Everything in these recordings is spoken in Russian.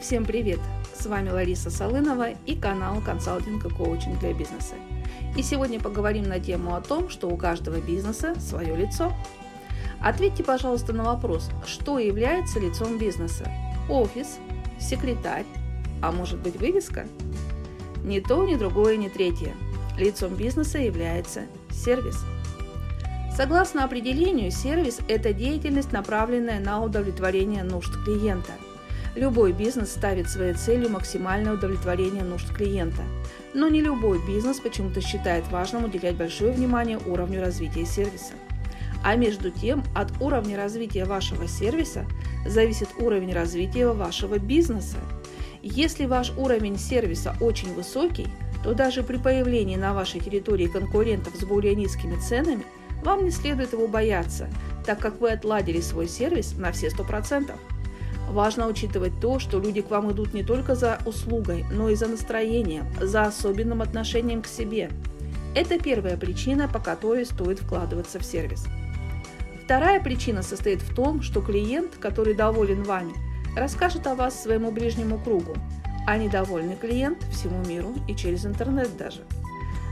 Всем привет! С вами Лариса Солынова и канал «Консалтинг и коучинг для бизнеса». И сегодня поговорим на тему о том, что у каждого бизнеса свое лицо. Ответьте, пожалуйста, на вопрос, что является лицом бизнеса? Офис, секретарь, а может быть вывеска? Ни то, ни другое, ни третье. Лицом бизнеса является сервис. Согласно определению, сервис – это деятельность, направленная на удовлетворение нужд клиента – Любой бизнес ставит своей целью максимальное удовлетворение нужд клиента. Но не любой бизнес почему-то считает важным уделять большое внимание уровню развития сервиса. А между тем, от уровня развития вашего сервиса зависит уровень развития вашего бизнеса. Если ваш уровень сервиса очень высокий, то даже при появлении на вашей территории конкурентов с более низкими ценами вам не следует его бояться, так как вы отладили свой сервис на все 100%. Важно учитывать то, что люди к вам идут не только за услугой, но и за настроением, за особенным отношением к себе. Это первая причина, по которой стоит вкладываться в сервис. Вторая причина состоит в том, что клиент, который доволен вами, расскажет о вас своему ближнему кругу, а недовольный клиент всему миру и через интернет даже.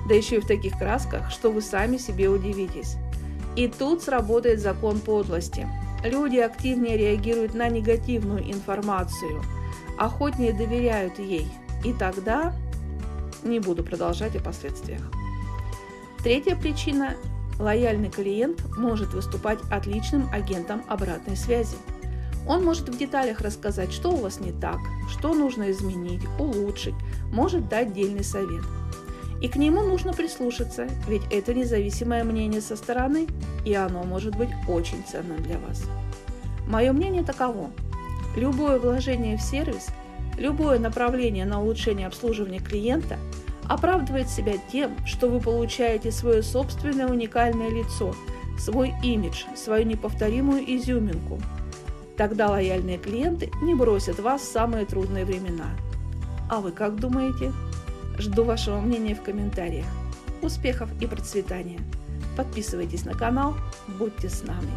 Да еще и в таких красках, что вы сами себе удивитесь. И тут сработает закон подлости – Люди активнее реагируют на негативную информацию, охотнее доверяют ей. И тогда не буду продолжать о последствиях. Третья причина – лояльный клиент может выступать отличным агентом обратной связи. Он может в деталях рассказать, что у вас не так, что нужно изменить, улучшить, может дать дельный совет – и к нему нужно прислушаться, ведь это независимое мнение со стороны, и оно может быть очень ценным для вас. Мое мнение таково. Любое вложение в сервис, любое направление на улучшение обслуживания клиента оправдывает себя тем, что вы получаете свое собственное уникальное лицо, свой имидж, свою неповторимую изюминку. Тогда лояльные клиенты не бросят вас в самые трудные времена. А вы как думаете? Жду вашего мнения в комментариях. Успехов и процветания! Подписывайтесь на канал, будьте с нами!